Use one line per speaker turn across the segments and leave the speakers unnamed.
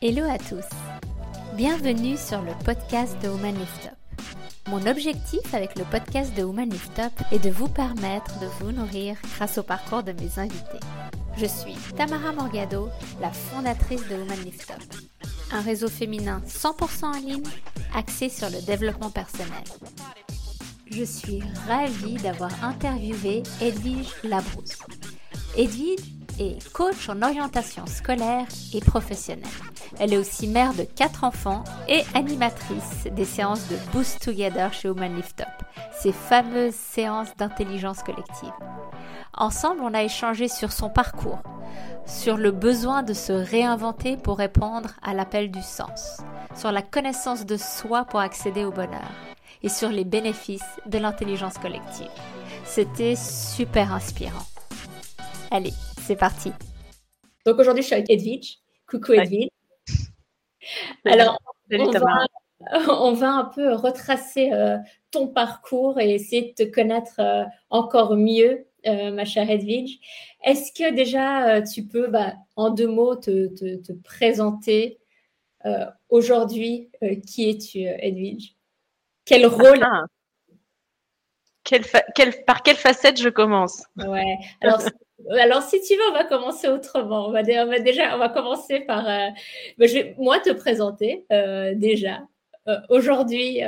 Hello à tous. Bienvenue sur le podcast de Woman Lift Up. Mon objectif avec le podcast de Woman Lift Up est de vous permettre de vous nourrir grâce au parcours de mes invités. Je suis Tamara Morgado, la fondatrice de Woman Lift Up, un réseau féminin 100% en ligne axé sur le développement personnel. Je suis ravie d'avoir interviewé Edwige Labrousse. Edwige est coach en orientation scolaire et professionnelle. Elle est aussi mère de quatre enfants et animatrice des séances de Boost Together chez Woman Lift Up, ces fameuses séances d'intelligence collective. Ensemble, on a échangé sur son parcours, sur le besoin de se réinventer pour répondre à l'appel du sens, sur la connaissance de soi pour accéder au bonheur et sur les bénéfices de l'intelligence collective. C'était super inspirant. Allez, c'est parti. Donc aujourd'hui, je suis avec Edwige. Coucou Edwige. Alors, on va, un peu retracer euh, ton parcours et essayer de te connaître euh, encore mieux, euh, ma chère Edwige. Est-ce que déjà tu peux, bah, en deux mots, te, présenter aujourd'hui Qui es-tu, Edwige? Quel rôle
ah. par quelle facette je commence?
Ouais. Alors, alors, si tu veux, on va commencer autrement. On va, déjà, on va commencer par, euh, bah, je vais moi te présenter euh, déjà. Euh, aujourd'hui,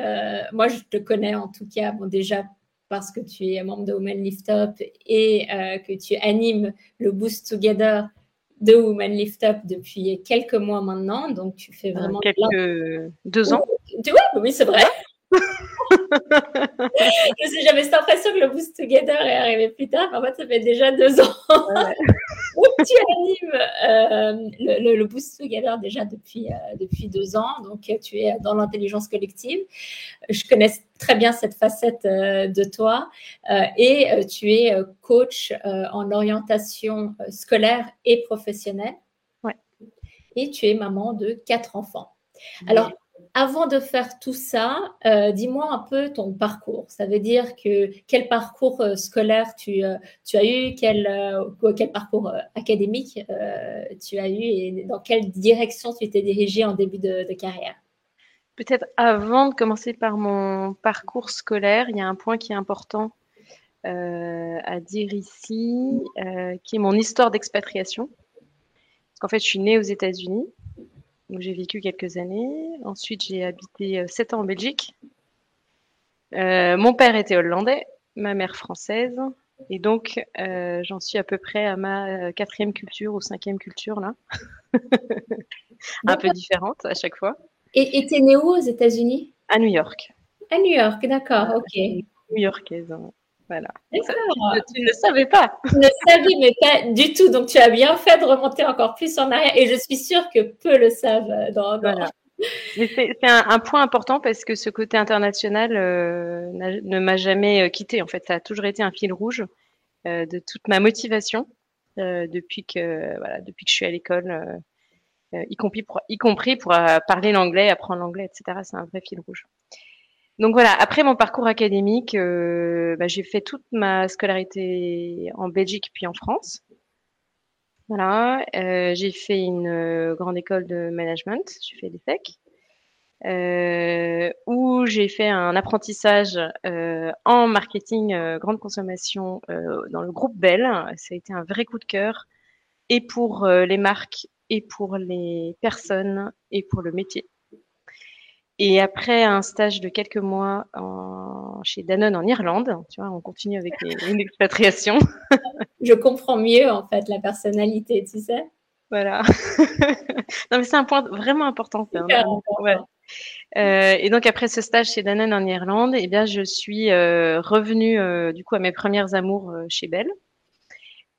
moi je te connais en tout cas, bon déjà parce que tu es membre de Women Lift Up et que tu animes le Boost Together de Women Lift Up depuis quelques mois maintenant. Donc tu fais vraiment
quelques deux ans.
Oui, oui, c'est vrai j'avais cette impression que le Boost Together est arrivé plus tard. En fait, ça fait déjà deux ans. tu animes euh, le, Boost Together déjà depuis, euh, depuis deux ans? Donc, tu es dans l'intelligence collective. Je connais très bien cette facette euh, de toi. et tu es coach en orientation scolaire et professionnelle.
Ouais.
Et tu es maman de quatre enfants. Alors, avant de faire tout ça, euh, dis-moi un peu ton parcours. Ça veut dire que quel parcours euh, scolaire tu, euh, tu, as eu, quel, parcours académique tu as eu et dans quelle direction tu t'es dirigé en début de, carrière?
Peut-être avant de commencer par mon parcours scolaire, il y a un point qui est important à dire ici, qui est mon histoire d'expatriation. Parce qu'en fait, je suis née aux États-Unis où j'ai vécu quelques années. Ensuite, j'ai habité euh, sept ans en Belgique. Euh, mon père était hollandais, ma mère française. Et donc, euh, j'en suis à peu près à ma quatrième culture ou cinquième culture, là. Un peu différente à chaque fois.
Et tu es née où aux États-Unis?
À New York.
À New York, d'accord, ok.
New-Yorkaise. Hein. Voilà. Tu, ne le savais pas.
Je ne savais, mais pas du tout. Donc, tu as bien fait de remonter encore plus en arrière. Et je suis sûre que peu le savent. Euh, dans,
C'est un, point important parce que ce côté international euh, ne m'a jamais euh, quitté. En fait, ça a toujours été un fil rouge de toute ma motivation depuis que voilà, depuis que je suis à l'école, y compris pour, y compris pour parler l'anglais, apprendre l'anglais, etc. C'est un vrai fil rouge. Donc voilà, après mon parcours académique, euh, bah, j'ai fait toute ma scolarité en Belgique puis en France. Voilà, euh, j'ai fait une euh, grande école de management, j'ai fait des euh, où j'ai fait un apprentissage en marketing grande consommation dans le groupe Bell. Ça a été un vrai coup de cœur, et pour les marques, et pour les personnes, et pour le métier. Et après un stage de quelques mois en, chez Danone en Irlande, tu vois, on continue avec une expatriation.
Je comprends mieux en fait la personnalité, tu sais.
Voilà. non mais c'est un point vraiment important. Ouais. Euh, et donc après ce stage chez Danone en Irlande, eh bien je suis euh, revenue euh, du coup à mes premières amours euh, chez Bell,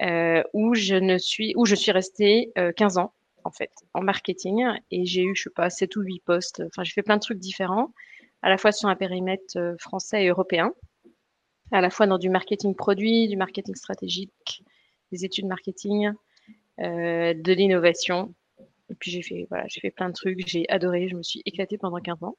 euh, où je ne suis, où je suis restée 15 ans en fait, en marketing. Et j'ai eu, je sais pas, 7 ou 8 postes. Enfin, j'ai fait plein de trucs différents, à la fois sur un périmètre euh, français et européen, à la fois dans du marketing produit, du marketing stratégique, des études marketing, euh, de l'innovation. Et puis j'ai fait, voilà, j'ai fait plein de trucs, j'ai adoré, je me suis éclatée pendant 15 ans.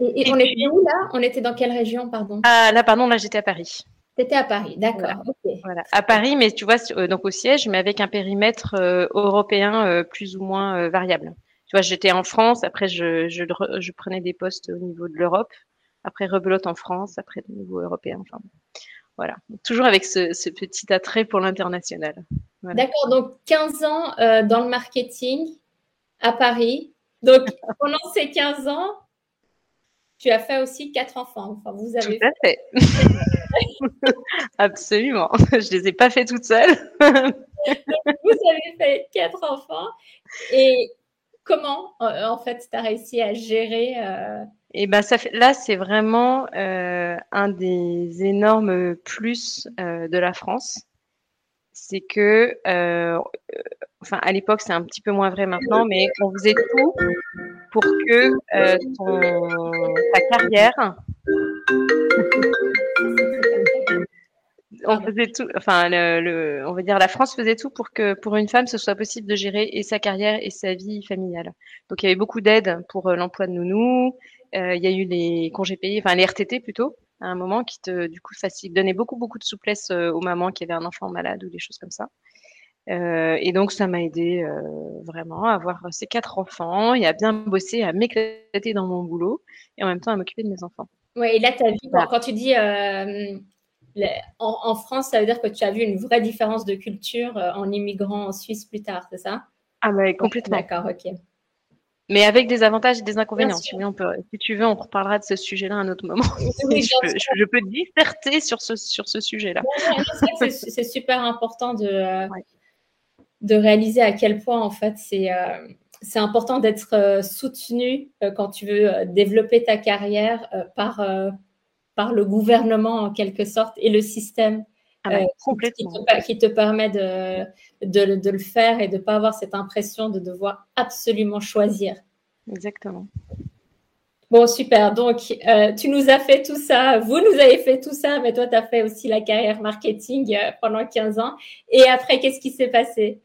Et, on était où là? On était dans quelle région, pardon?
Ah là, pardon, là j'étais à Paris.
C'était à Paris, d'accord.
Voilà. à Paris, mais tu vois, donc au siège, mais avec un périmètre européen plus ou moins variable. Tu vois, j'étais en France, après je, je, je, prenais des postes au niveau de l'Europe, après rebelote en France, après au niveau européen. Enfin, voilà, toujours avec ce, petit attrait pour l'international.
D'accord, donc 15 ans euh, dans le marketing à Paris. Donc pendant ces 15 ans, tu as fait aussi quatre enfants. Enfin, vous avez
Tout à fait. Absolument. Je les ai pas fait toutes seules.
vous avez fait quatre enfants. Et comment, en fait, tu as réussi à gérer euh,
et ben ça fait, là, c'est vraiment euh, un des énormes plus euh, de la France. C'est que, euh, enfin, à l'époque, c'est un petit peu moins vrai maintenant, mais on faisait tout pour que ton, ta carrière. on faisait tout, enfin, on va dire la France faisait tout pour que pour une femme, ce soit possible de gérer et sa carrière et sa vie familiale. Donc, il y avait beaucoup d'aide pour l'emploi de nounou. Euh, il y a eu les congés payés, enfin les RTT plutôt, à un moment qui te, du coup, facile, donnait beaucoup, beaucoup de souplesse euh, aux mamans qui avaient un enfant malade ou des choses comme ça. Euh, et donc, ça m'a aidé euh, vraiment à avoir ces quatre enfants et à bien bosser, à m'éclater dans mon boulot et en même temps à m'occuper de mes enfants.
Oui, et là, tu as vu, quand tu dis euh, en, en, France, ça veut dire que tu as vu une vraie différence de culture en immigrant en Suisse plus tard, c'est ça?
Ah, bah, complètement.
D'accord, ok
mais avec des avantages et des inconvénients. Si, on peut, si tu veux, on reparlera de ce sujet-là à un autre moment. je, peux, je, peux, disserter sur ce, sur ce sujet-là.
c'est super important de, de réaliser à quel point, en fait, c'est euh, c'est important d'être euh, soutenu quand tu veux développer ta carrière par, par le gouvernement, en quelque sorte, et le système.
Ah complètement.
Qui, te, qui, te, permet de, de, de, le faire et de ne pas avoir cette impression de devoir absolument choisir.
Exactement.
Bon, super. Donc, euh, tu nous as fait tout ça. Vous nous avez fait tout ça, mais toi, tu as fait aussi la carrière marketing euh, pendant 15 ans. Et après, qu'est-ce qui s'est passé?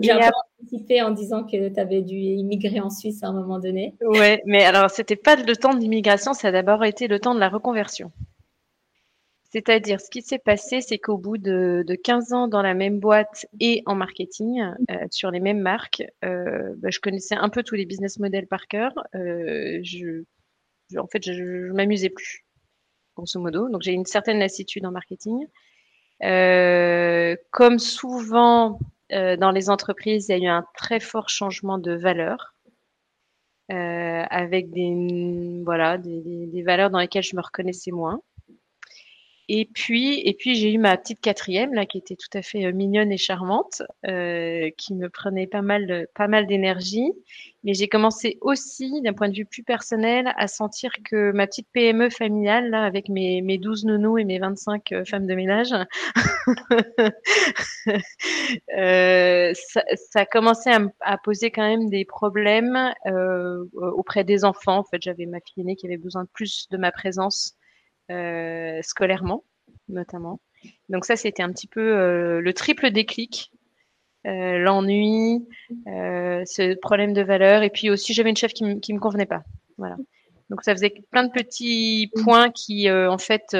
J'ai un peu en disant que tu avais dû immigrer en Suisse à un moment donné.
Oui, mais alors, c'était pas le temps d'immigration, ça a d'abord été le temps de la reconversion. C'est-à-dire, ce qui s'est passé, c'est qu'au bout de, de, 15 ans dans la même boîte et en marketing, euh, sur les mêmes marques, euh, bah, je connaissais un peu tous les business models par cœur. Euh, je, en fait, je, je m'amusais plus, grosso modo. Donc, j'ai une certaine lassitude en marketing. Comme souvent euh, dans les entreprises, il y a eu un très fort changement de valeur. Euh, avec des voilà des valeurs dans lesquelles je me reconnaissais moins. Et puis, et puis j'ai eu ma petite quatrième là qui était tout à fait euh, mignonne et charmante, euh, qui me prenait pas mal, pas mal d'énergie. Mais j'ai commencé aussi, d'un point de vue plus personnel, à sentir que ma petite PME familiale là, avec mes mes 12 nounous et mes 25 euh, femmes de ménage, euh, ça, ça commençait à, à, poser quand même des problèmes euh, auprès des enfants. En fait, j'avais ma fille aînée qui avait besoin de plus de ma présence euh, scolairement notamment. Donc ça, c'était un petit peu euh, le triple déclic. Euh, l'ennui, ce problème de valeur, et puis aussi j'avais une chef qui, qui me convenait pas. Voilà. Donc ça faisait plein de petits points qui, en fait,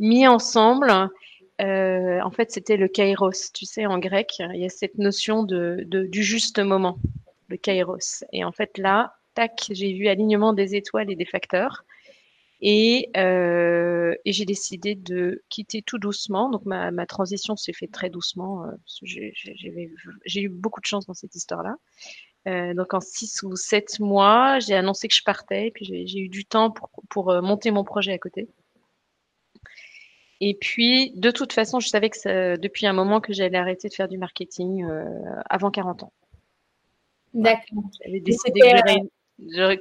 mis ensemble, en fait, c'était le kairos. Tu sais, en grec, il y a cette notion de, de, du juste moment, le kairos. Et en fait, là, tac, j'ai vu alignement des étoiles et des facteurs. Et, euh, et j'ai décidé de quitter tout doucement. Donc ma, ma transition s'est faite très doucement. Euh, j'ai eu beaucoup de chance dans cette histoire-là. Euh, donc en six ou sept mois, j'ai annoncé que je partais. Et puis j'ai eu du temps pour, pour euh, monter mon projet à côté. Et puis, de toute façon, je savais que ça, depuis un moment que j'allais arrêter de faire du marketing euh, avant 40 ans.
D'accord.
J'avais décidé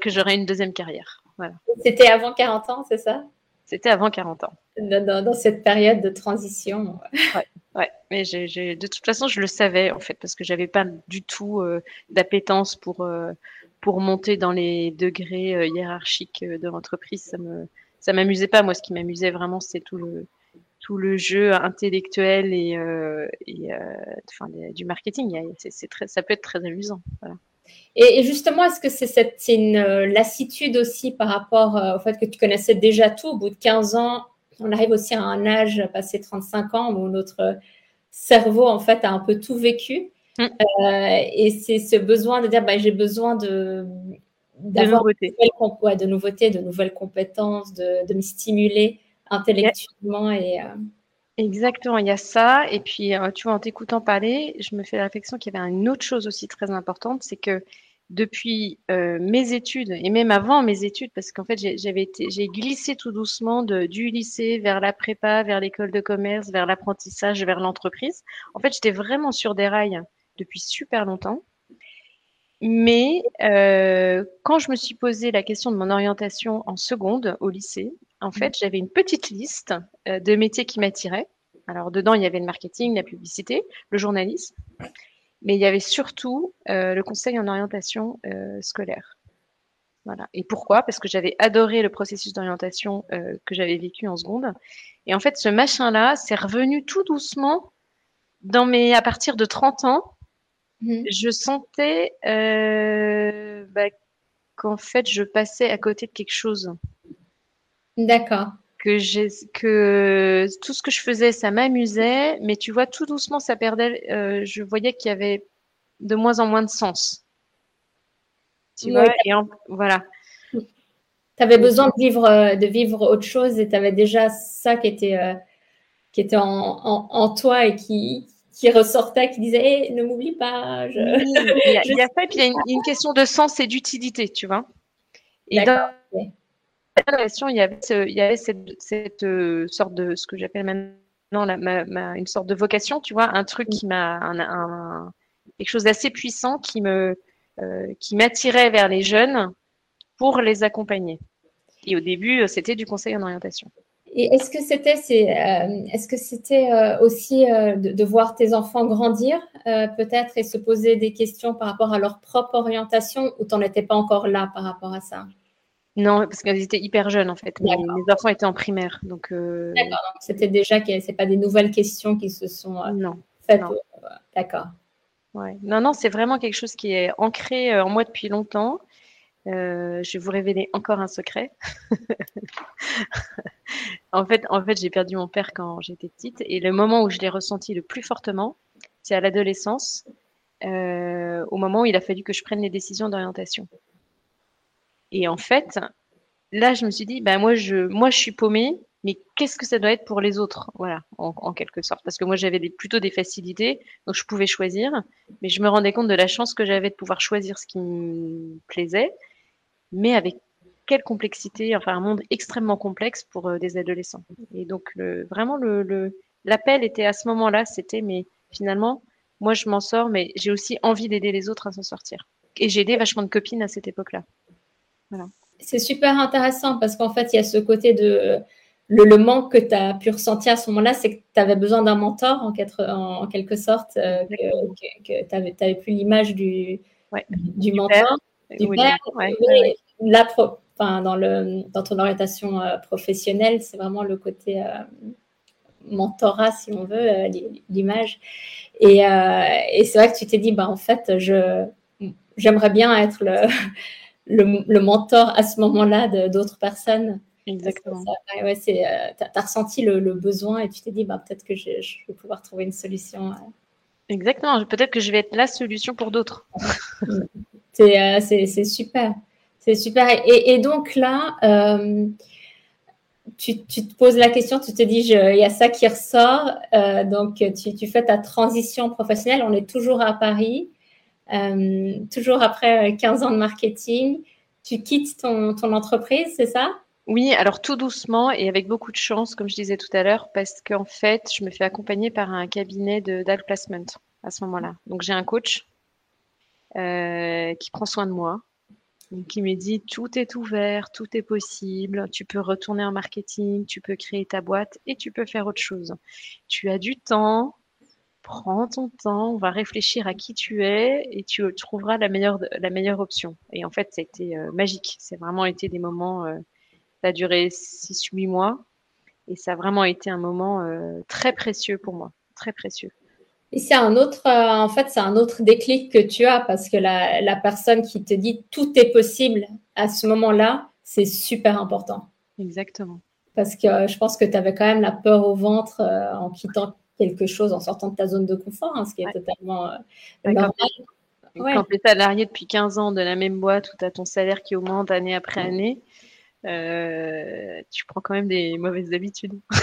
que j'aurais une deuxième carrière.
C'était avant 40 ans, c'est ça?
C'était avant 40 ans.
Dans, cette période de transition.
Ouais, ouais. mais de toute façon, je le savais en fait, parce que j'avais pas du tout euh, d'appétence pour, euh, pour monter dans les degrés euh, hiérarchiques de l'entreprise. Ça me ça m'amusait pas. Moi, ce qui m'amusait vraiment, c'est tout le tout le jeu intellectuel et, et enfin, du marketing. C'est très, ça peut être très amusant. Voilà.
Et, justement, est-ce que c'est cette une euh, lassitude aussi par rapport euh, au fait que tu connaissais déjà tout? Au bout de 15 ans on arrive aussi à un âge passé 35 ans où notre cerveau en fait a un peu tout vécu. Mm. et c'est ce besoin de dire bah, j'ai besoin de d'avoir de, de, nouveautés, de nouvelles compétences, de, de me stimuler intellectuellement et
Exactement, il y a ça. Et puis, euh, tu vois, en t'écoutant parler, je me fais la réflexion qu'il y avait une autre chose aussi très importante, c'est que depuis euh, mes études et même avant mes études, parce qu'en fait, j'ai glissé tout doucement du lycée vers la prépa, vers l'école de commerce, vers l'apprentissage, vers l'entreprise. En fait, j'étais vraiment sur des rails depuis super longtemps. Mais euh, quand je me suis posé la question de mon orientation en seconde au lycée, en fait, j'avais une petite liste euh, de métiers qui m'attiraient. Alors, dedans, il y avait le marketing, la publicité, le journalisme, mais il y avait surtout euh, le conseil en orientation euh, scolaire. Voilà. Et pourquoi? Parce que j'avais adoré le processus d'orientation que j'avais vécu en seconde. Et en fait, ce machin-là, c'est revenu tout doucement dans mes, à partir de 30 ans. Mmh. Je sentais bah, qu'en fait, je passais à côté de quelque chose.
D'accord.
Que, que tout ce que je faisais, ça m'amusait, mais tu vois, tout doucement, ça perdait. Euh, je voyais qu'il y avait de moins en moins de sens. Tu vois, et voilà.
Tu avais besoin de vivre, euh, de vivre autre chose et tu avais déjà ça qui était, euh, qui était en, toi et qui, qui ressortait, qui disait ne m'oublie pas.
il, y a, ça, et puis il y a une, question de sens et d'utilité, tu vois. Et dans, il y avait, cette, euh, sorte de ce que j'appelle maintenant une sorte de vocation, tu vois, un truc qui m'a quelque chose d'assez puissant euh, qui m'attirait vers les jeunes pour les accompagner. Et au début, c'était du conseil en orientation.
Et est-ce que c'était euh, aussi de, de, voir tes enfants grandir peut-être et se poser des questions par rapport à leur propre orientation ou tu n'en étais pas encore là par rapport à ça?
Non, parce qu'elles étaient hyper jeunes en fait. Mes, enfants étaient en primaire, donc.
Euh... D'accord. C'était déjà que c'est pas des nouvelles questions qui se sont euh, non, faites. D'accord.
Ouais. Non, non, c'est vraiment quelque chose qui est ancré euh, en moi depuis longtemps. Euh, je vais vous révéler encore un secret. en fait, en fait, j'ai perdu mon père quand j'étais petite, et le moment où je l'ai ressenti le plus fortement, c'est à l'adolescence, au moment où il a fallu que je prenne les décisions d'orientation. Et en fait, là, je me suis dit, ben moi, je, moi, je suis paumée, mais qu'est-ce que ça doit être pour les autres? Voilà, en, quelque sorte. Parce que moi, j'avais plutôt des facilités, donc je pouvais choisir, mais je me rendais compte de la chance que j'avais de pouvoir choisir ce qui me plaisait, mais avec quelle complexité, enfin un monde extrêmement complexe pour euh, des adolescents. Et donc, le, vraiment, le, l'appel était à ce moment-là, c'était, mais finalement, moi, je m'en sors, mais j'ai aussi envie d'aider les autres à s'en sortir. Et j'ai aidé vachement de copines à cette époque-là.
C'est super intéressant parce qu'en fait, il y a ce côté de le, manque que tu as pu ressentir à ce moment-là, c'est que tu avais besoin d'un mentor en, quelque, sorte, euh, que, tu n'avais plus l'image du, du, mentor, du père. dans, le, dans ton orientation euh, professionnelle, c'est vraiment le côté euh, mentorat, si on veut, l'image. Et, et c'est vrai que tu t'es dit, bah, en fait, je, j'aimerais bien être le le, mentor à ce moment-là d'autres personnes.
Exactement.
Ouais, c'est, euh, tu as, ressenti le, besoin et tu t'es dit, bah, peut-être que je, vais pouvoir trouver une solution. Euh.
Exactement. Peut-être que je vais être la solution pour d'autres.
Euh, c'est, super. C'est super. Et, donc là, tu, te poses la question, tu te dis, il y a ça qui ressort. donc, tu, tu, fais ta transition professionnelle. On est toujours à Paris. Euh, toujours après 15 euh, ans de marketing, tu quittes ton, entreprise, c'est ça?
Oui, alors tout doucement et avec beaucoup de chance, comme je disais tout à l'heure, parce qu'en fait, je me fais accompagner par un cabinet de placement à ce moment-là. Donc j'ai un coach euh, qui prend soin de moi, qui me dit tout est ouvert, tout est possible, tu peux retourner en marketing, tu peux créer ta boîte et tu peux faire autre chose. Tu as du temps, prends ton temps, on va réfléchir à qui tu es et tu trouveras la meilleure, la meilleure option. Et en fait, ça a été euh, magique. C'est vraiment été des moments, euh, ça a duré 6-8 mois et ça a vraiment été un moment euh, très précieux pour moi, très précieux.
Et c'est un autre, en fait, c'est un autre déclic que tu as parce que la, la personne qui te dit tout est possible à ce moment-là, c'est super important.
Exactement
parce que euh, je pense que tu avais quand même la peur au ventre euh, en quittant quelque chose, en sortant de ta zone de confort, hein, ce qui est totalement euh, normal.
Quand tu es salarié depuis 15 ans de la même boîte où tu as ton salaire qui augmente année après année, tu prends quand même des mauvaises habitudes.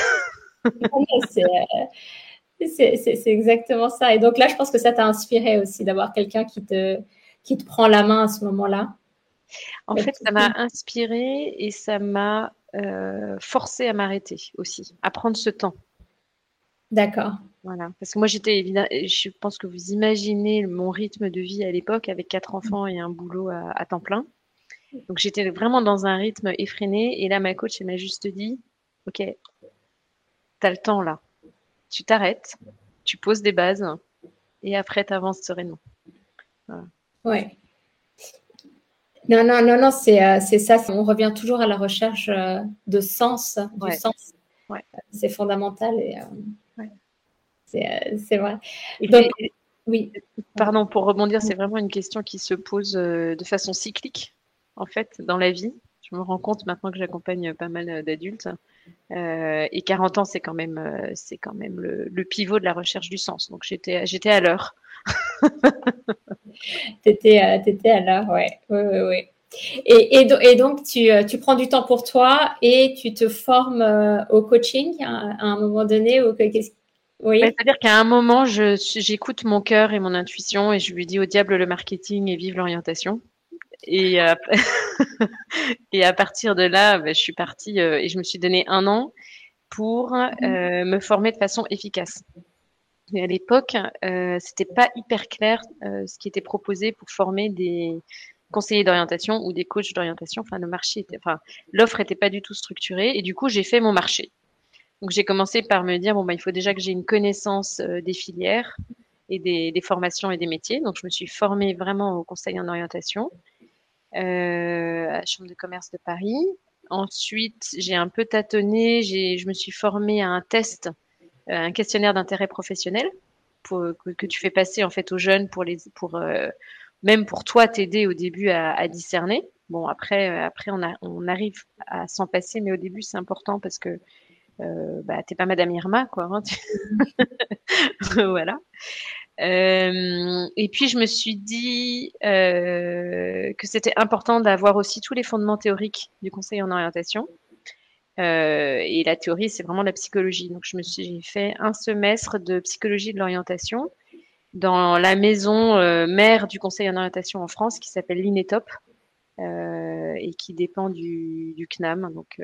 c'est exactement ça. Et donc là, je pense que ça t'a inspiré aussi d'avoir quelqu'un qui te, qui te prend la main à ce moment-là.
En fait, ça m'a inspiré et ça m'a euh, forcé à m'arrêter aussi, à prendre ce temps.
D'accord.
Voilà, parce que moi j'étais évidemment, je pense que vous imaginez mon rythme de vie à l'époque avec quatre enfants et un boulot à, temps plein. Donc j'étais vraiment dans un rythme effréné et là ma coach elle m'a juste dit, ok, tu as le temps là, tu t'arrêtes, tu poses des bases et après tu avances sereinement.
Voilà. Ouais. Non, non, non, non, c'est euh, ça. On revient toujours à la recherche euh, de sens, du sens. Ouais. C'est fondamental et euh, c'est vrai.
Donc, oui. Pardon, pour rebondir, c'est vraiment une question qui se pose de façon cyclique, en fait, dans la vie. Je me rends compte maintenant que j'accompagne pas mal d'adultes. et 40 ans, c'est quand même, c'est quand même le, le, pivot de la recherche du sens. Donc, j'étais à l'heure.
t'étais, euh, étais à l'heure, ouais. Oui, oui, oui. Et, et, donc, tu, euh, tu, prends du temps pour toi et tu te formes euh, au coaching à, un moment donné ou
oui. C'est-à-dire qu'à un moment, j'écoute mon cœur et mon intuition et je lui dis au diable le marketing et vive l'orientation. Et, et à partir de là, bah, je suis partie et je me suis donné un an pour mmh. me former de façon efficace. À l'époque, euh, c'était pas hyper clair euh, ce qui était proposé pour former des conseillers d'orientation ou des coachs d'orientation. Enfin, le marché était, enfin, l'offre était pas du tout structurée et du coup, j'ai fait mon marché. J'ai commencé par me dire bon bah, il faut déjà que j'ai une connaissance euh, des filières et des, formations et des métiers. Donc, je me suis formée vraiment au conseil en orientation euh, à la Chambre de commerce de Paris. Ensuite, j'ai un peu tâtonné. Je me suis formée à un test euh, un questionnaire d'intérêt professionnel que, tu fais passer en fait aux jeunes pour les pour même pour toi t'aider au début à, discerner. Bon après après on arrive à s'en passer, mais au début c'est important parce que euh, bah, t'es pas Madame Irma quoi. Hein, voilà. Euh, et puis je me suis dit euh, que c'était important d'avoir aussi tous les fondements théoriques du conseil en orientation. Euh, et la théorie, c'est vraiment la psychologie. Donc, je me suis fait un semestre de psychologie de l'orientation dans la maison euh, mère du conseil en orientation en France qui s'appelle l'INETOP euh, et qui dépend du, du CNAM, donc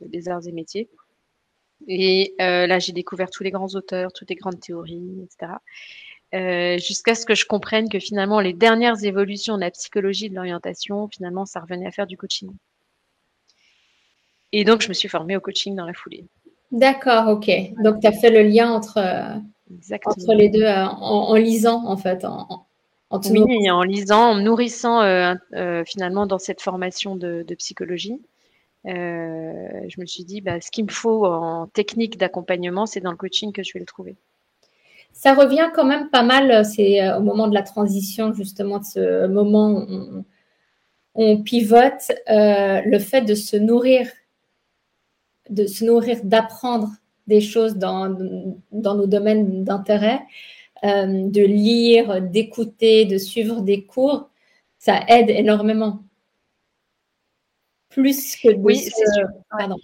des arts et métiers. Et là, j'ai découvert tous les grands auteurs, toutes les grandes théories, etc. jusqu'à ce que je comprenne que finalement, les dernières évolutions de la psychologie de l'orientation, finalement, ça revenait à faire du coaching. Et donc, je me suis formée au coaching dans la foulée.
D'accord, ok. Donc, tu as fait le lien entre, entre les deux euh, en, lisant, en fait. En,
en, oui, en lisant, en me nourrissant euh, euh, finalement dans cette formation de, psychologie. Je me suis dit, bah, ce qu'il me faut en technique d'accompagnement, c'est dans le coaching que je vais le trouver.
Ça revient quand même pas mal, c'est au moment de la transition, justement, de ce moment où on, pivote, le fait de se nourrir de se nourrir, d'apprendre des choses dans, nos domaines d'intérêt, euh, de lire, d'écouter, de suivre des cours, ça aide énormément. Plus que de, oui, se, pardon,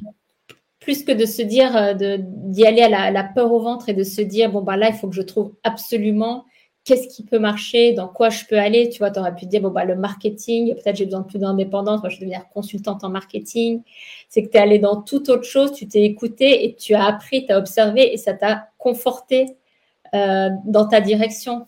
plus que de se dire, euh, d'y aller à la, peur au ventre et de se dire, bon, bah là, il faut que je trouve absolument qu'est-ce qui peut marcher, dans quoi je peux aller. Tu vois, tu aurais pu dire, bon, bah, le marketing, peut-être j'ai besoin de plus d'indépendance, moi je vais devenir consultante en marketing. C'est que tu es allé dans toute autre chose, tu t'es écouté et tu as appris, tu as observé et ça t'a conforté euh, dans ta direction.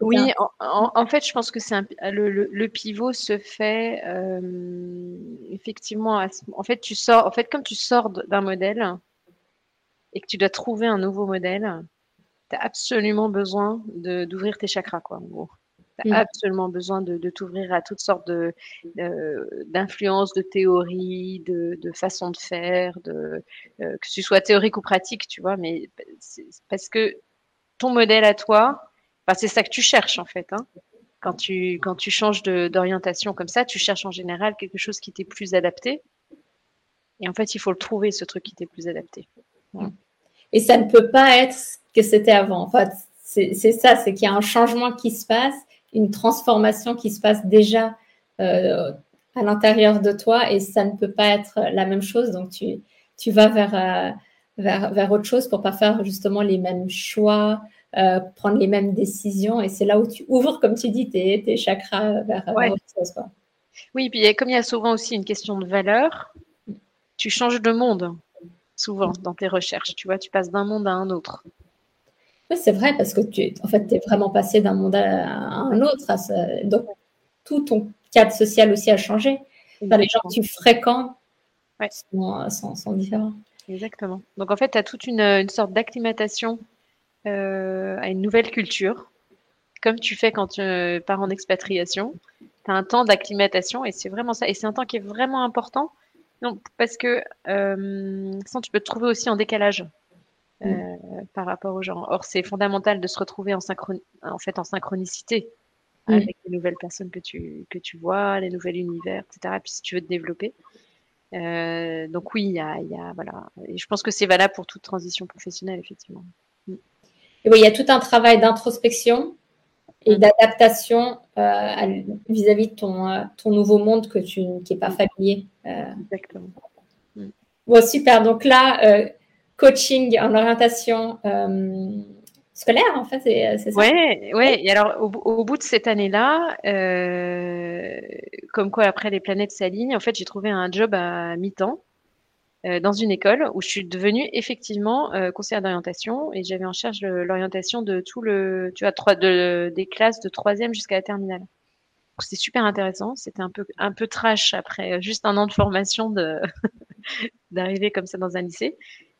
Oui, en, fait, je pense que c'est le, le, pivot se fait euh, effectivement. En fait, tu sors. En fait, comme tu sors d'un modèle et que tu dois trouver un nouveau modèle, tu as absolument besoin d'ouvrir tes chakras, quoi, Tu as mm. absolument besoin de, t'ouvrir à toutes sortes d'influences, de, de, théories, de, de façons de faire, de, euh, que ce soit théorique ou pratique, tu vois, mais parce que ton modèle à toi, c'est ça que tu cherches en fait. Hein. Quand, tu, quand tu changes d'orientation comme ça, tu cherches en général quelque chose qui t'est plus adapté Et en fait, il faut le trouver, ce truc qui t'est plus adapté.
Et ça ne peut pas être ce que c'était avant. En fait, c'est ça, c'est qu'il y a un changement qui se passe, une transformation qui se passe déjà euh, à l'intérieur de toi et ça ne peut pas être la même chose. Donc, tu, tu vas vers, euh, vers, vers, autre chose pour pas faire justement les mêmes choix, euh, prendre les mêmes décisions. Et c'est là où tu ouvres, comme tu dis, tes, tes chakras vers, autre chose.
Oui, puis comme il y a souvent aussi une question de valeur, tu changes de monde souvent dans tes recherches. Tu vois, tu passes d'un monde à un autre.
Oui, c'est vrai, parce que tu en fait, es vraiment passé d'un monde à un autre. donc, tout ton cadre social aussi a changé. les gens que tu fréquentes sont, différents.
Exactement. Donc, en fait, tu as toute une, sorte d'acclimatation euh, à une nouvelle culture, comme tu fais quand tu pars en expatriation. Tu as un temps d'acclimatation et c'est vraiment ça. Et c'est un temps qui est vraiment important. Non, parce que euh, sans, tu peux te trouver aussi en décalage. Euh, mm. par rapport aux gens. Or, c'est fondamental de se retrouver en, en, fait, en synchronicité mm. avec les nouvelles personnes que tu, que tu vois, les nouveaux univers, etc. Puis si tu veux te développer. Euh, donc oui, il y a, y a, voilà. Et je pense que c'est valable pour toute transition professionnelle, effectivement.
Mm. Et oui, il y a tout un travail d'introspection et d'adaptation euh, vis-à-vis de ton, ton nouveau monde que tu, qui n'est pas familier.
Exactement.
Bon, super. Donc là, coaching en orientation euh, scolaire, en fait, c'est ça?
Oui, ouais. Et alors, au, bout de cette année-là, euh, comme quoi après les planètes s'alignent, en fait, j'ai trouvé un job à mi-temps euh, dans une école où je suis devenue effectivement conseillère d'orientation et j'avais en charge l'orientation de tout le, tu vois, trois, de, des classes de troisième jusqu'à la terminale. C'était super intéressant. C'était un peu, un peu trash après juste un an de formation de d'arriver comme ça dans un lycée.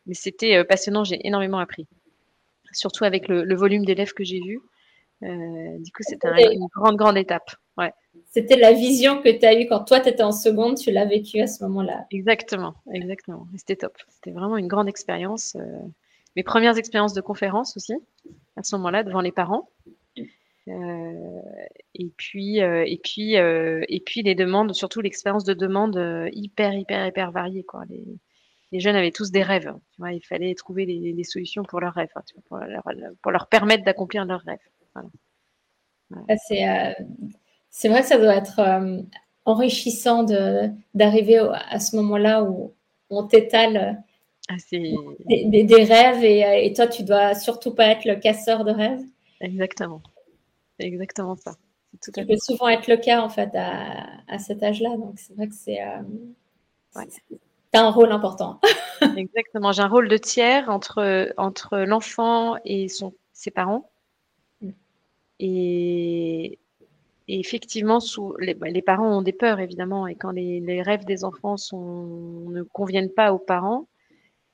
Mais c'était euh, passionnant, j'ai énormément appris. Surtout avec le, volume d'élèves que j'ai vu. Euh, du coup, c'était une grande, grande étape. Ouais.
C'était la vision que tu as eue quand toi, tu étais en seconde, tu l'as vécu à ce moment-là.
Exactement, exactement. C'était top. C'était vraiment une grande expérience. Euh, mes premières expériences de conférence aussi, à ce moment-là, devant les parents. et puis, et puis, et puis les demandes, surtout l'expérience de demande hyper, hyper, hyper variée. Quoi. Les, les jeunes avaient tous des rêves. Tu vois, il fallait trouver des, solutions pour leurs rêves, hein, pour, leur, permettre d'accomplir leurs rêves.
Euh, c'est, vrai que ça doit être euh, enrichissant d'arriver à ce moment-là où on t'étale ah, des, rêves et, et, toi, tu dois surtout pas être le casseur de rêves.
Exactement. C'est exactement ça.
Tout ça peut souvent être le cas en fait à, cet âge-là. Donc c'est vrai que c'est, euh, tu as un rôle important.
Exactement. J'ai un rôle de tiers entre, entre l'enfant et son, ses parents. Mm. Et, effectivement, sous, les, bah, les, parents ont des peurs, évidemment. Et quand les, les rêves des enfants sont, ne conviennent pas aux parents,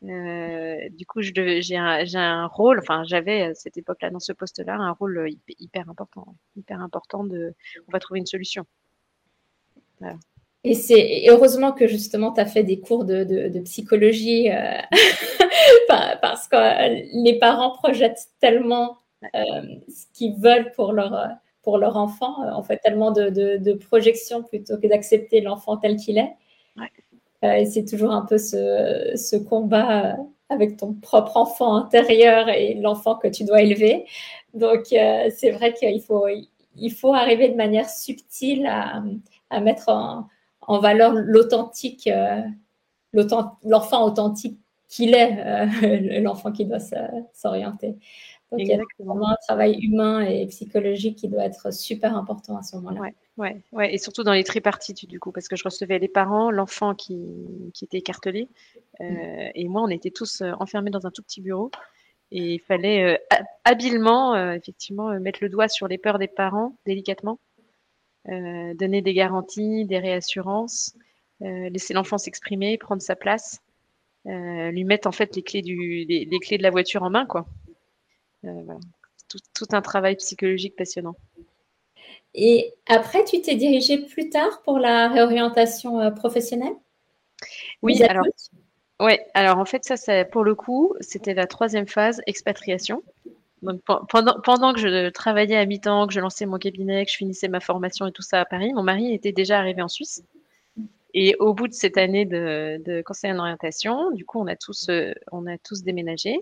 euh, du coup, j'ai un, un, rôle, enfin, j'avais à cette époque-là, dans ce poste-là, un rôle hyper important. Hyper important de. On va trouver une solution.
Voilà. Et c'est heureusement que justement tu as fait des cours de, psychologie euh, parce que les parents projettent tellement euh, ce qu'ils veulent pour leur, pour leur enfant. On fait tellement de, de projections plutôt que d'accepter l'enfant tel qu'il est. Euh, et c'est toujours un peu ce, ce, combat avec ton propre enfant intérieur et l'enfant que tu dois élever. Donc c'est vrai qu'il faut, il faut arriver de manière subtile à, à mettre en en valeur l'authentique, euh, l'enfant authentique qu'il est, euh, l'enfant qui doit s'orienter. Donc, il y a vraiment un travail humain et psychologique qui doit être super important à ce moment-là.
Ouais, ouais, ouais, et surtout dans les tripartites, du coup, parce que je recevais les parents, l'enfant qui, qui, était écartelé, euh, mm. et moi, on était tous enfermés dans un tout petit bureau. Et il fallait habilement, effectivement, mettre le doigt sur les peurs des parents, délicatement, euh, donner des garanties, des réassurances, euh, laisser l'enfant s'exprimer, prendre sa place, euh, lui mettre en fait les clés, du, les, clés de la voiture en main. Quoi. Tout, tout, un travail psychologique passionnant.
Et après, tu t'es dirigé plus tard pour la réorientation professionnelle?
Oui, alors, ouais, alors en fait, ça, ça pour le coup, c'était la troisième phase, expatriation. Donc, pendant, pendant que je travaillais à mi-temps, que je lançais mon cabinet, que je finissais ma formation et tout ça à Paris, mon mari était déjà arrivé en Suisse. Et au bout de cette année de, de conseil en orientation, du coup, on a tous, on a tous déménagé.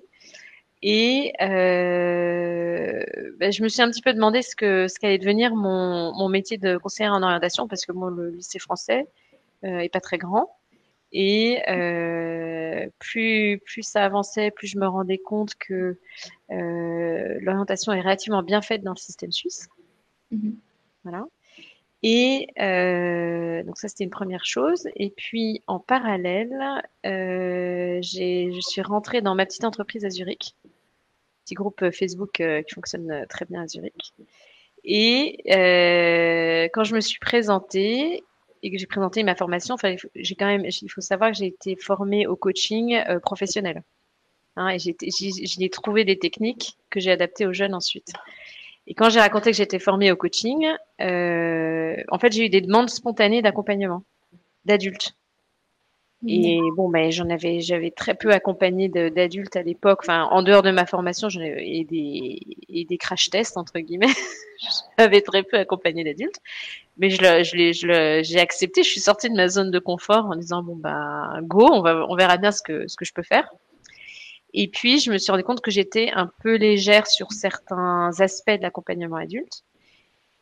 Et euh, ben, je me suis un petit peu demandé ce que ce qu'allait devenir mon, mon métier de conseillère en orientation parce que moi le lycée français euh, est pas très grand et euh, plus plus ça avançait, plus je me rendais compte que euh, l'orientation est relativement bien faite dans le système suisse. Mm-hmm. Voilà. Et euh, donc ça c'était une première chose. Et puis en parallèle, euh, je suis rentrée dans ma petite entreprise à Zurich, petit groupe Facebook euh, qui fonctionne très bien à Zurich. Et euh, quand je me suis présentée et que j'ai présenté ma formation, j'ai quand même, il faut savoir que j'ai été formée au coaching euh, professionnel. Hein, et j'ai trouvé des techniques que j'ai adaptées aux jeunes ensuite. Et quand j'ai raconté que j'étais formée au coaching, euh, en fait, j'ai eu des demandes spontanées d'accompagnement d'adultes. Et bon, ben, j'en avais, j'avais très peu accompagné d'adultes à l'époque, enfin, en dehors de ma formation, j'en et des, et des crash tests, entre guillemets. j'avais très peu accompagné d'adultes. Mais je je j'ai accepté, je suis sortie de ma zone de confort en disant, bon, bah, go, on va, on verra bien ce que, ce que je peux faire. Et puis, je me suis rendu compte que j'étais un peu légère sur certains aspects de l'accompagnement adulte.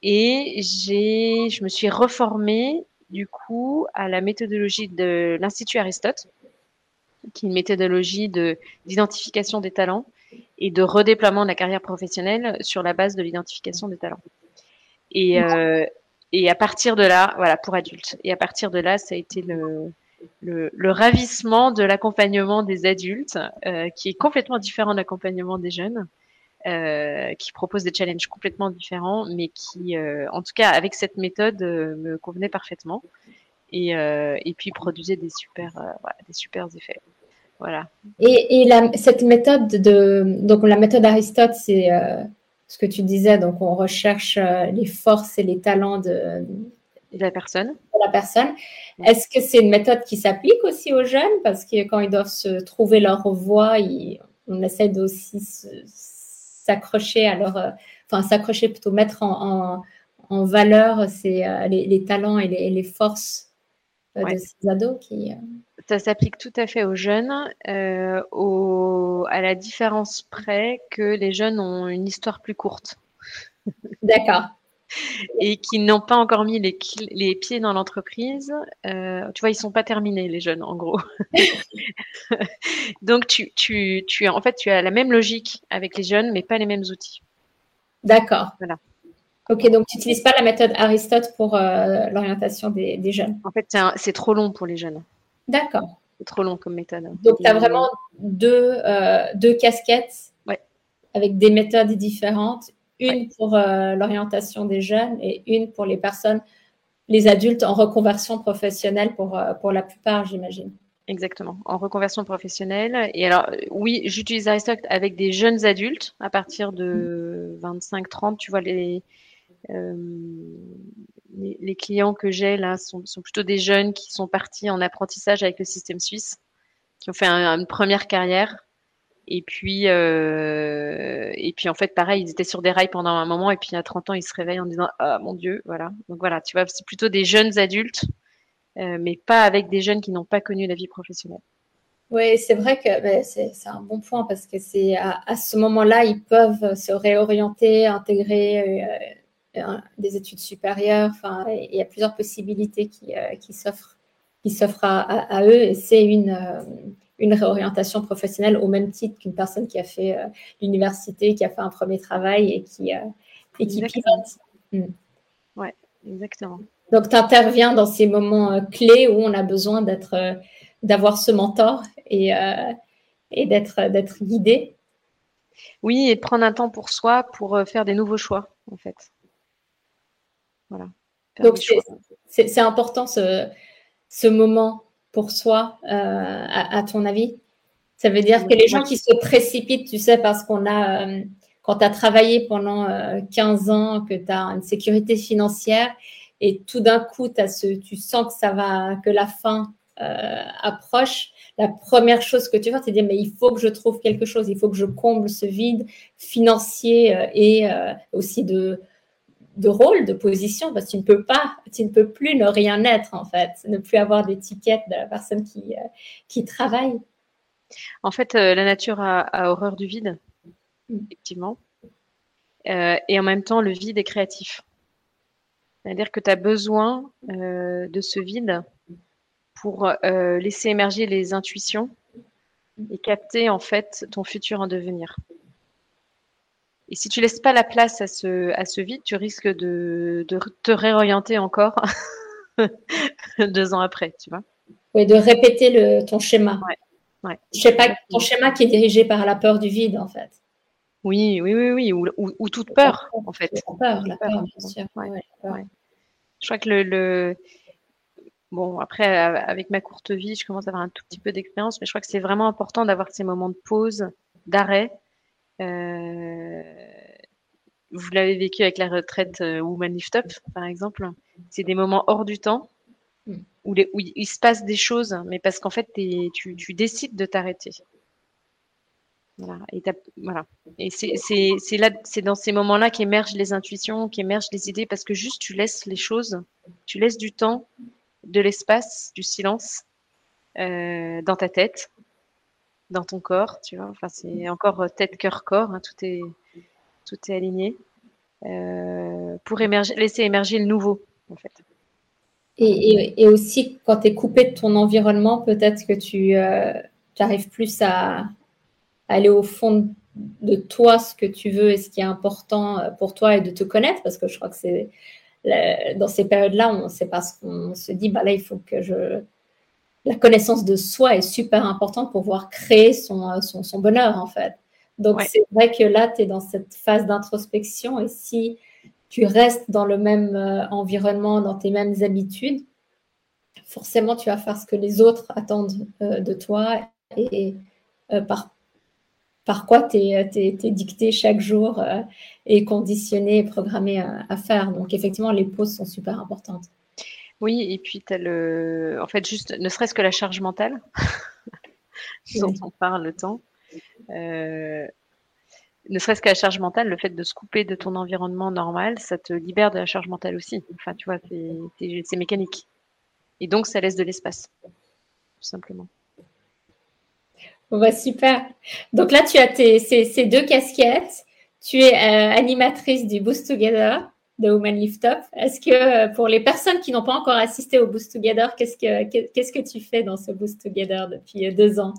Et j'ai, je me suis reformée du coup à la méthodologie de l'Institut Aristote, qui est une méthodologie de, d'identification des talents et de redéploiement de la carrière professionnelle sur la base de l'identification des talents. Et, euh, et à partir de là, voilà, pour adultes. Et à partir de là, ça a été le, le, le ravissement de l'accompagnement des adultes, euh, qui est complètement différent de l'accompagnement des jeunes. Euh, qui propose des challenges complètement différents, mais qui, euh, en tout cas, avec cette méthode, euh, me convenait parfaitement. Et, et puis produisait des super, voilà, des super effets. Voilà.
Et, et la, cette méthode de, donc la méthode Aristote, c'est ce que tu disais, donc on recherche les forces et les talents de,
de la personne.
De la personne. Est-ce que c'est une méthode qui s'applique aussi aux jeunes? Parce que quand ils doivent se trouver leur voie, on essaie aussi se, s'accrocher à leur, euh, enfin s'accrocher plutôt mettre en, en, valeur c'est euh, les, talents et les, forces euh, de ces ados qui.
Ça s'applique tout à fait aux jeunes, au, à la différence près que les jeunes ont une histoire plus courte.
D'accord
et qui n'ont pas encore mis les, les pieds dans l'entreprise. Euh, tu vois, ils sont pas terminés, les jeunes, en gros. Donc, tu, tu, tu, en fait, tu as la même logique avec les jeunes, mais pas les mêmes outils.
D'accord. Voilà. Ok, donc tu n'utilises pas la méthode Aristote pour euh, l'orientation des, des, jeunes?
En fait, c'est trop long pour les jeunes.
D'accord.
C'est trop long comme méthode.
Donc, tu as vraiment deux, euh, deux casquettes ouais. avec des méthodes différentes une pour euh, l'orientation des jeunes et une pour les personnes, les adultes en reconversion professionnelle pour, euh, pour la plupart, j'imagine.
Exactement, en reconversion professionnelle. Et alors, oui, j'utilise Aristote avec des jeunes adultes à partir de 25-30. Tu vois, les, euh, les, clients que j'ai là sont, sont, plutôt des jeunes qui sont partis en apprentissage avec le système suisse, qui ont fait une première carrière et puis, euh, et puis en fait, pareil, ils étaient sur des rails pendant un moment, et puis à 30 ans, ils se réveillent en disant Ah mon Dieu, voilà. Donc voilà, tu vois, c'est plutôt des jeunes adultes, euh, mais pas avec des jeunes qui n'ont pas connu la vie professionnelle.
Oui, c'est vrai que ben, c'est un bon point parce que c'est à, ce moment-là, ils peuvent se réorienter, intégrer euh, des études supérieures. Enfin, il y a plusieurs possibilités qui, qui s'offrent à, à, eux, et c'est une une réorientation professionnelle au même titre qu'une personne qui a fait euh, l'université, qui a fait un premier travail et qui, euh, et qui pivote.
Hmm. Oui, exactement.
Donc, tu interviens dans ces moments euh, clés où on a besoin d'être, d'avoir ce mentor et, et d'être, d'être guidé.
Oui, et de prendre un temps pour soi pour faire des nouveaux choix, en fait.
Voilà. Donc, c'est, c'est important ce, ce moment pour soi, euh, à, ton avis? Ça veut dire que les gens qui se précipitent, tu sais, parce qu'on a, euh, quand tu as travaillé pendant 15 euh, ans, que tu as une sécurité financière, et tout d'un coup, as ce, tu sens que ça va, que la fin approche, la première chose que tu fais, c'est dire mais il faut que je trouve quelque chose, il faut que je comble ce vide financier et aussi de de rôle, de position, parce que tu ne peux pas, tu ne peux plus ne rien être en fait, ne plus avoir d'étiquette de la personne qui, euh, qui travaille.
En fait, euh, la nature a, horreur du vide, mm. effectivement. Euh, et en même temps, le vide est créatif. C'est-à-dire que tu as besoin de ce vide pour laisser émerger les intuitions et capter en fait ton futur en devenir. Et si tu laisses pas la place à ce, à ce vide, tu risques de, de te réorienter encore deux ans après, tu vois.
Oui, de répéter le, ton schéma. Ouais, Je sais pas, ton schéma qui est dirigé par la peur du vide, en fait.
Oui, oui, oui, oui, ou, ou, toute peur, en fait.
La peur, la peur, bien sûr.
Je crois que le, le, Bon, après, avec ma courte vie, je commence à avoir un tout petit peu d'expérience, mais je crois que c'est vraiment important d'avoir ces moments de pause, d'arrêt, euh, vous l'avez vécu avec la retraite euh, Woman Lift Up, par exemple. C'est des moments hors du temps mm. où, il se passe des choses, mais parce qu'en fait, tu, décides de t'arrêter. Voilà. Et, voilà. Et c'est là, c'est dans ces moments-là qu'émergent les intuitions, qu'émergent les idées, parce que juste tu laisses les choses, tu laisses du temps, de l'espace, du silence euh, dans ta tête, dans ton corps, tu vois. Enfin, c'est encore euh, tête, cœur, corps, hein, tout est tout est aligné euh, pour émerger, laisser émerger le nouveau, en fait.
Et, aussi, quand tu es coupé de ton environnement, peut-être que tu euh, arrives plus à, aller au fond de toi, ce que tu veux et ce qui est important pour toi et de te connaître, parce que je crois que c'est dans ces périodes-là, on sait pas ce qu'on se dit, bah faut que je, la connaissance de soi est super importante pour pouvoir créer son, euh, son, bonheur, en fait. Donc, c'est vrai que là, tu es dans cette phase d'introspection et si tu restes dans le même euh, environnement, dans tes mêmes habitudes, forcément, tu vas faire ce que les autres attendent euh, de toi et par, par quoi tu es, dicté chaque jour et conditionné et programmé à, à faire. Donc, effectivement, les pauses sont super importantes.
Oui, et puis tu as le. En fait, juste, ne serait-ce que la charge mentale, dont on parle le temps. Euh, ne serait-ce que la charge mentale, le fait de se couper de ton environnement normal, ça te libère de la charge mentale aussi. Enfin, tu vois, c'est mécanique. Et donc, ça laisse de l'espace, tout simplement.
Bah, super. Donc là, tu as tes, ces, deux casquettes. Tu es euh, animatrice du Boost Together de Women Lift Up. Est-ce que euh, pour les personnes qui n'ont pas encore assisté au Boost Together, qu'est-ce que, tu fais dans ce Boost Together depuis deux ans?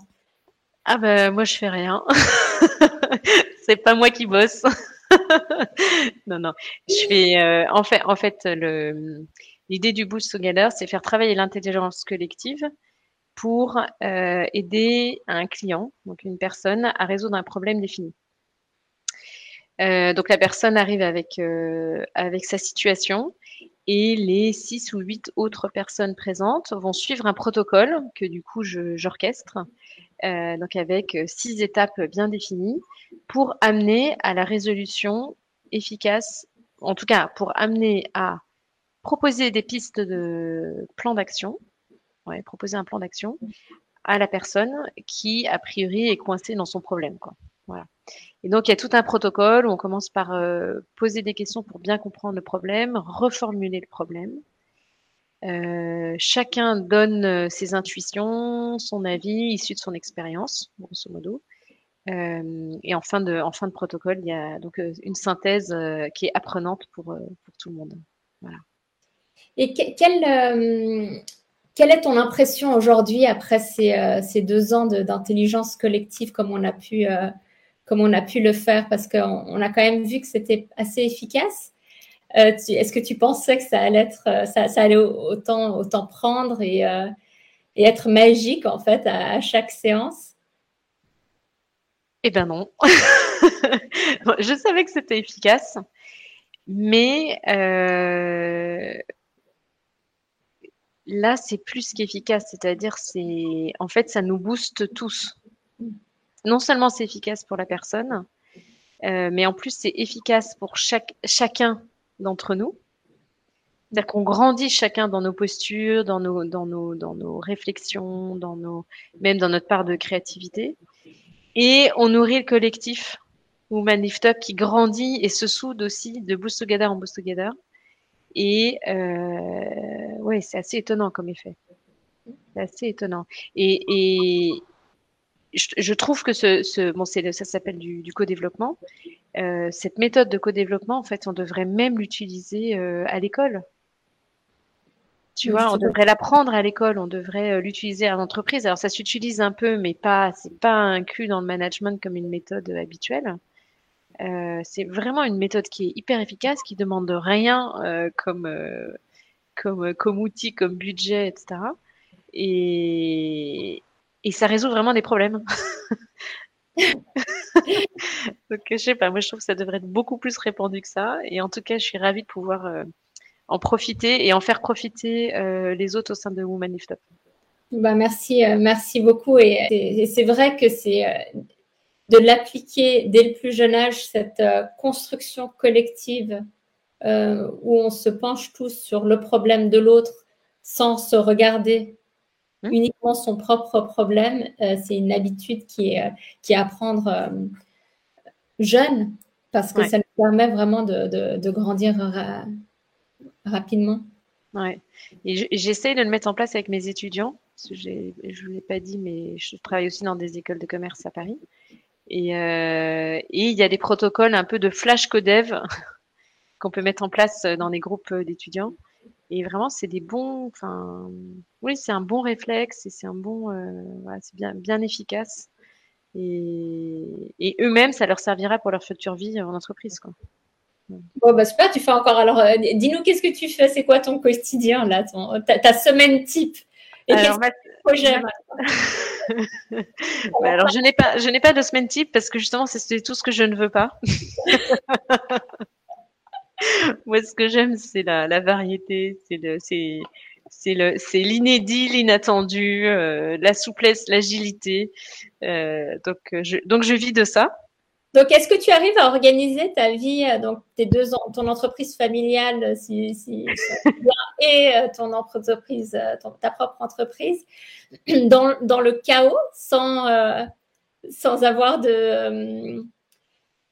Ah ben moi je fais rien. c'est pas moi qui bosse. non non, je fais euh, en fait en fait le l'idée du Boost Together, c'est faire travailler l'intelligence collective pour aider un client, donc une personne, à résoudre un problème défini. Euh, donc la personne arrive avec, euh, avec sa situation et les six ou huit autres personnes présentes vont suivre un protocole que du coup j'orchestre, euh, donc avec six étapes bien définies pour amener à la résolution efficace, en tout cas pour amener à proposer des pistes de plan d'action, proposer un plan d'action à la personne qui a priori est coincée dans son problème. Voilà. Et donc, il y a tout un protocole où on commence par euh, poser des questions pour bien comprendre le problème, reformuler le problème. Euh, chacun donne euh, ses intuitions, son avis issu de son expérience, grosso modo. et en fin, de, protocole, il y a donc une synthèse qui est apprenante pour, tout le monde.
Et quelle, est ton impression aujourd'hui après ces, ces, deux ans d'intelligence collective comme on a pu comme on a pu le faire? Parce qu'on a quand même vu que c'était assez efficace. Euh, est-ce que tu pensais que ça allait être, euh, autant, prendre et, euh, et, être magique en fait à, chaque séance?
Eh ben non. Je savais que c'était efficace, mais là c'est plus qu'efficace, c'est-à-dire c'est, en fait, ça nous booste tous non seulement c'est efficace pour la personne, mais en plus c'est efficace pour chacun d'entre nous. C'est-à-dire qu'on grandit chacun dans nos postures, dans nos, dans nos, dans nos réflexions, dans nos, même dans notre part de créativité. Et on nourrit le collectif Woman Lift Up qui grandit et se soude aussi de boost together en boost together. Et euh, ouais, c'est assez étonnant comme effet. C'est assez étonnant. Et, et je, je, trouve que ce, ce bon, ça s'appelle du, du co-développement. Euh, cette méthode de co-développement, en fait, on devrait même l'utiliser euh, à l'école. Tu vois, on devrait l'apprendre à l'école, on devrait euh, l'utiliser en entreprise. Alors ça s'utilise un peu, mais pas, c'est pas inclus dans le management comme une méthode habituelle. Euh, c'est vraiment une méthode qui est hyper efficace, qui demande rien euh, comme, euh, comme, comme outil, comme budget, etc. Et, et ça résout vraiment des problèmes. Donc, je sais pas, moi je trouve que ça devrait être beaucoup plus répandu que ça. Et en tout cas, je suis ravie de pouvoir euh, en profiter et en faire profiter euh, les autres au sein de Woman Lift Up.
Bah, merci, euh, merci beaucoup. Et, et c'est vrai que c'est de l'appliquer dès le plus jeune âge, cette construction collective où on se penche tous sur le problème de l'autre sans se regarder mmh. uniquement son propre problème, euh, c'est une habitude qui est, qui est à prendre euh, jeune parce que ouais. ça nous permet vraiment de, de, de grandir ra rapidement.
Ouais. Et j'essaie de le mettre en place avec mes étudiants. Parce que je ne l'ai pas dit, mais je travaille aussi dans des écoles de commerce à Paris. Et, euh, et il y a des protocoles un peu de flash codev qu'on peut mettre en place dans les groupes d'étudiants. Et vraiment, c'est des bons, enfin, oui, c'est un bon réflexe et c'est un bon, euh, voilà, c'est bien, bien efficace. Et, et eux-mêmes, ça leur servira pour leur future vie en entreprise, quoi.
Bon, bah super, tu fais encore. Alors, euh, dis-nous, qu'est-ce que tu fais? C'est quoi ton quotidien, là, ton, ta, ta semaine type?
Et alors, projet bah, alors, je n'ai pas, je n'ai pas de semaine type parce que justement, c'est tout ce que je ne veux pas. Moi, ce que j'aime, c'est la, variété, c'est l'inédit, l'inattendu, euh, la souplesse, l'agilité. Euh, donc, je, donc, je vis de ça.
Donc, est-ce que tu arrives à organiser ta vie, euh, donc tes deux, ton entreprise familiale, euh, et euh, ton entreprise, ta propre entreprise, dans, le chaos, sans, euh, sans avoir de,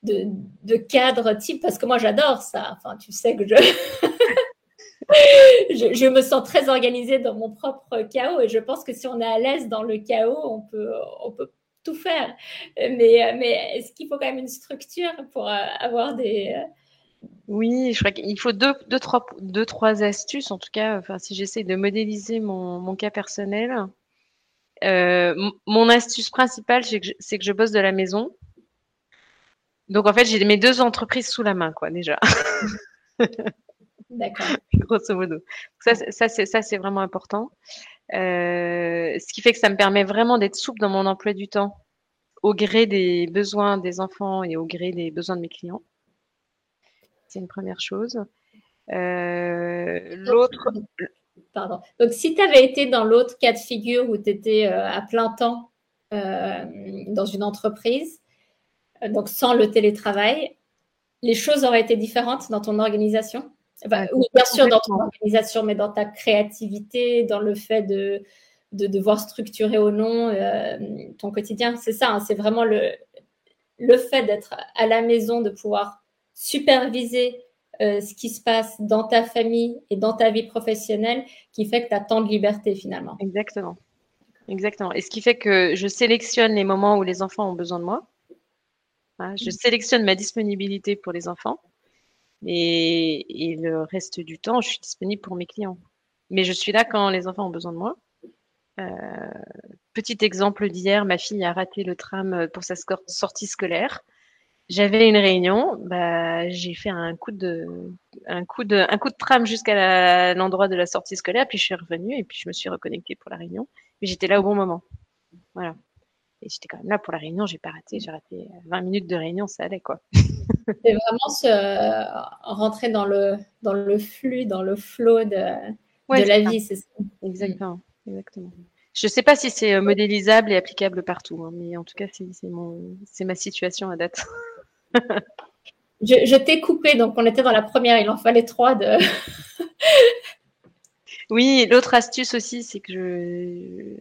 de, de, cadre type Parce que moi, j'adore ça. Enfin, tu sais que je, je, je, me sens très organisée dans mon propre chaos, et je pense que si on est à l'aise dans le chaos, on peut, on peut tout faire. Mais, mais est-ce qu'il faut quand même une structure pour euh, avoir des... Euh,
oui, je crois qu'il faut deux, deux, trois, deux, trois astuces, en tout cas, enfin, si j'essaie de modéliser mon, mon cas personnel. Euh, mon astuce principale, c'est que, je, que je bosse de la maison. Donc, en fait, j'ai mes deux entreprises sous la main, quoi, déjà.
D'accord.
Grosso modo. Ça, ça c'est vraiment important. Euh, ce qui fait que ça me permet vraiment d'être souple dans mon emploi du temps au gré des besoins des enfants et au gré des besoins de mes clients. C'est une première chose. Euh, l'autre.
Pardon. Donc, si tu avais été dans l'autre cas de figure où tu étais euh, à plein temps dans une entreprise, donc sans le télétravail, les choses auraient été différentes dans ton organisation? Enfin, oui, bien sûr, dans ton organisation, mais dans ta créativité, dans le fait de, de devoir structurer ou non euh, ton quotidien. C'est ça, hein, c'est vraiment le, le fait d'être à la maison, de pouvoir superviser euh, ce qui se passe dans ta famille et dans ta vie professionnelle qui fait que tu as tant de liberté finalement.
Exactement. Exactement. Et ce qui fait que je sélectionne les moments où les enfants ont besoin de moi. Je sélectionne ma disponibilité pour les enfants. Et, et, le reste du temps, je suis disponible pour mes clients. Mais je suis là quand les enfants ont besoin de moi. Euh, petit exemple d'hier, ma fille a raté le tram pour sa sortie scolaire. J'avais une réunion, bah, j'ai fait un coup de, un coup de, un coup de tram jusqu'à l'endroit de la sortie scolaire, puis je suis revenue et puis je me suis reconnectée pour la réunion. Mais j'étais là au bon moment. Voilà. Et j'étais quand même là pour la réunion, j'ai pas raté, j'ai raté 20 minutes de réunion, ça allait quoi.
C'est vraiment se rentrer dans le, dans le flux, dans le flot de, ouais, de la vie, c'est ça.
Exactement, exactement. Je ne sais pas si c'est euh, modélisable et applicable partout, hein, mais en tout cas, c'est ma situation à date.
je, je t'ai coupé, donc on était dans la première, il en fallait trois de.
oui, l'autre astuce aussi, c'est que je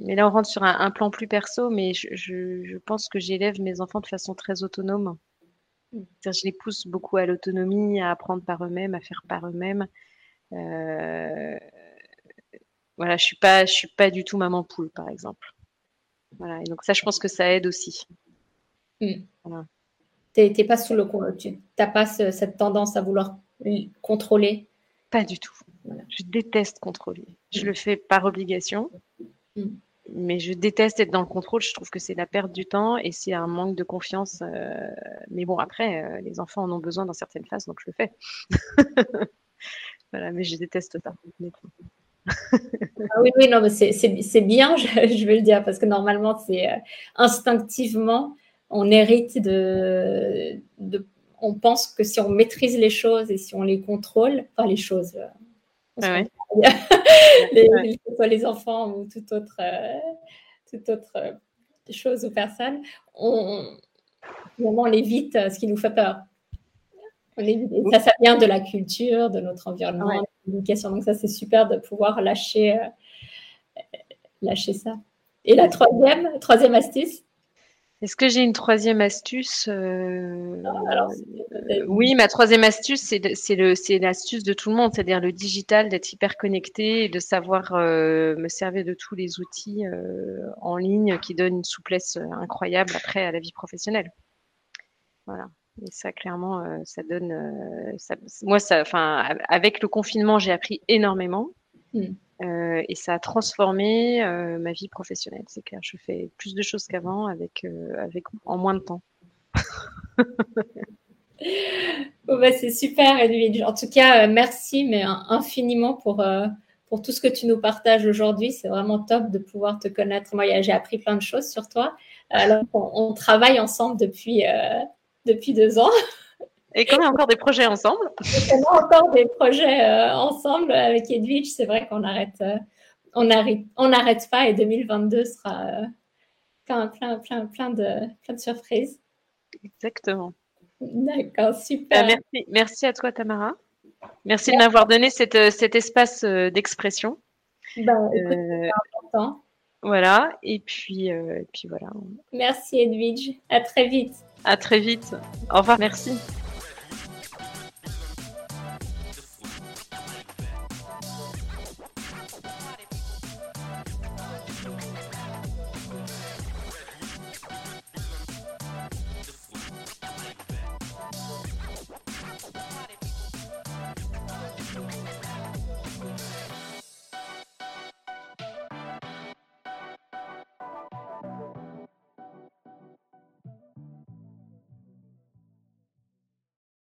mais là, on rentre sur un, plan plus perso, mais je, je, pense que j'élève mes enfants de façon très autonome. Je les pousse beaucoup à l'autonomie, à apprendre par eux-mêmes, à faire par eux-mêmes. Euh, voilà, je suis pas, je suis pas du tout maman poule, par exemple. Voilà, et donc ça, je pense que ça aide aussi.
Tu n'es pas sous le tu pas cette tendance à vouloir contrôler?
Pas du tout. Je déteste contrôler. Je le fais par obligation. Mm. Mais je déteste être dans le contrôle. Je trouve que c'est la perte du temps et c'est un manque de confiance. Euh, mais bon, après, euh, les enfants en ont besoin dans certaines phases, donc je le fais. voilà, mais je déteste ça.
ah oui, oui, non, mais c'est bien, je, vais le dire, parce que normalement, c'est euh, instinctivement, on hérite de, de, On pense que si on maîtrise les choses et si on les contrôle, enfin les choses, ah les, que ce soit les enfants ou toute autre, euh, toute autre euh, chose ou personne, on, on évite euh, ce qui nous fait peur. ça, ça vient de la culture, de notre environnement, de l'éducation. Donc ça, c'est super de pouvoir lâcher, lâcher ça. Et la troisième, troisième astuce
est-ce que j'ai une troisième astuce euh, Oui, ma troisième astuce, c'est l'astuce de tout le monde, c'est-à-dire le digital, d'être hyper connecté et de savoir euh, me servir de tous les outils euh, en ligne qui donnent une souplesse incroyable après à la vie professionnelle. Voilà. Et ça, clairement, ça donne. moi, ça, enfin, avec le confinement, j'ai appris énormément. Mm. Euh, et ça a transformé euh, ma vie professionnelle. C'est clair, je fais plus de choses qu'avant avec, euh, avec en moins de temps.
bah, c'est super, Edwige. En tout cas, merci, mais infiniment pour, pour tout ce que tu nous partages aujourd'hui. C'est vraiment top de pouvoir te connaître. Moi, j'ai appris plein de choses sur toi. Alors, on, travaille ensemble depuis, depuis deux ans.
Et quand on a encore des projets ensemble.
on a encore des projets euh, ensemble avec Edwige. C'est vrai qu'on arrête, euh, on n'arrête on pas et 2022 sera euh, plein, plein, plein, plein de, plein de surprises.
Exactement.
D'accord, super.
Bah, merci, merci à toi, Tamara. Merci, de m'avoir donné cette, cet espace d'expression.
Bah, c'est important.
Voilà, et puis, et puis voilà.
Merci Edwige, à très vite.
À très vite. Au revoir, merci.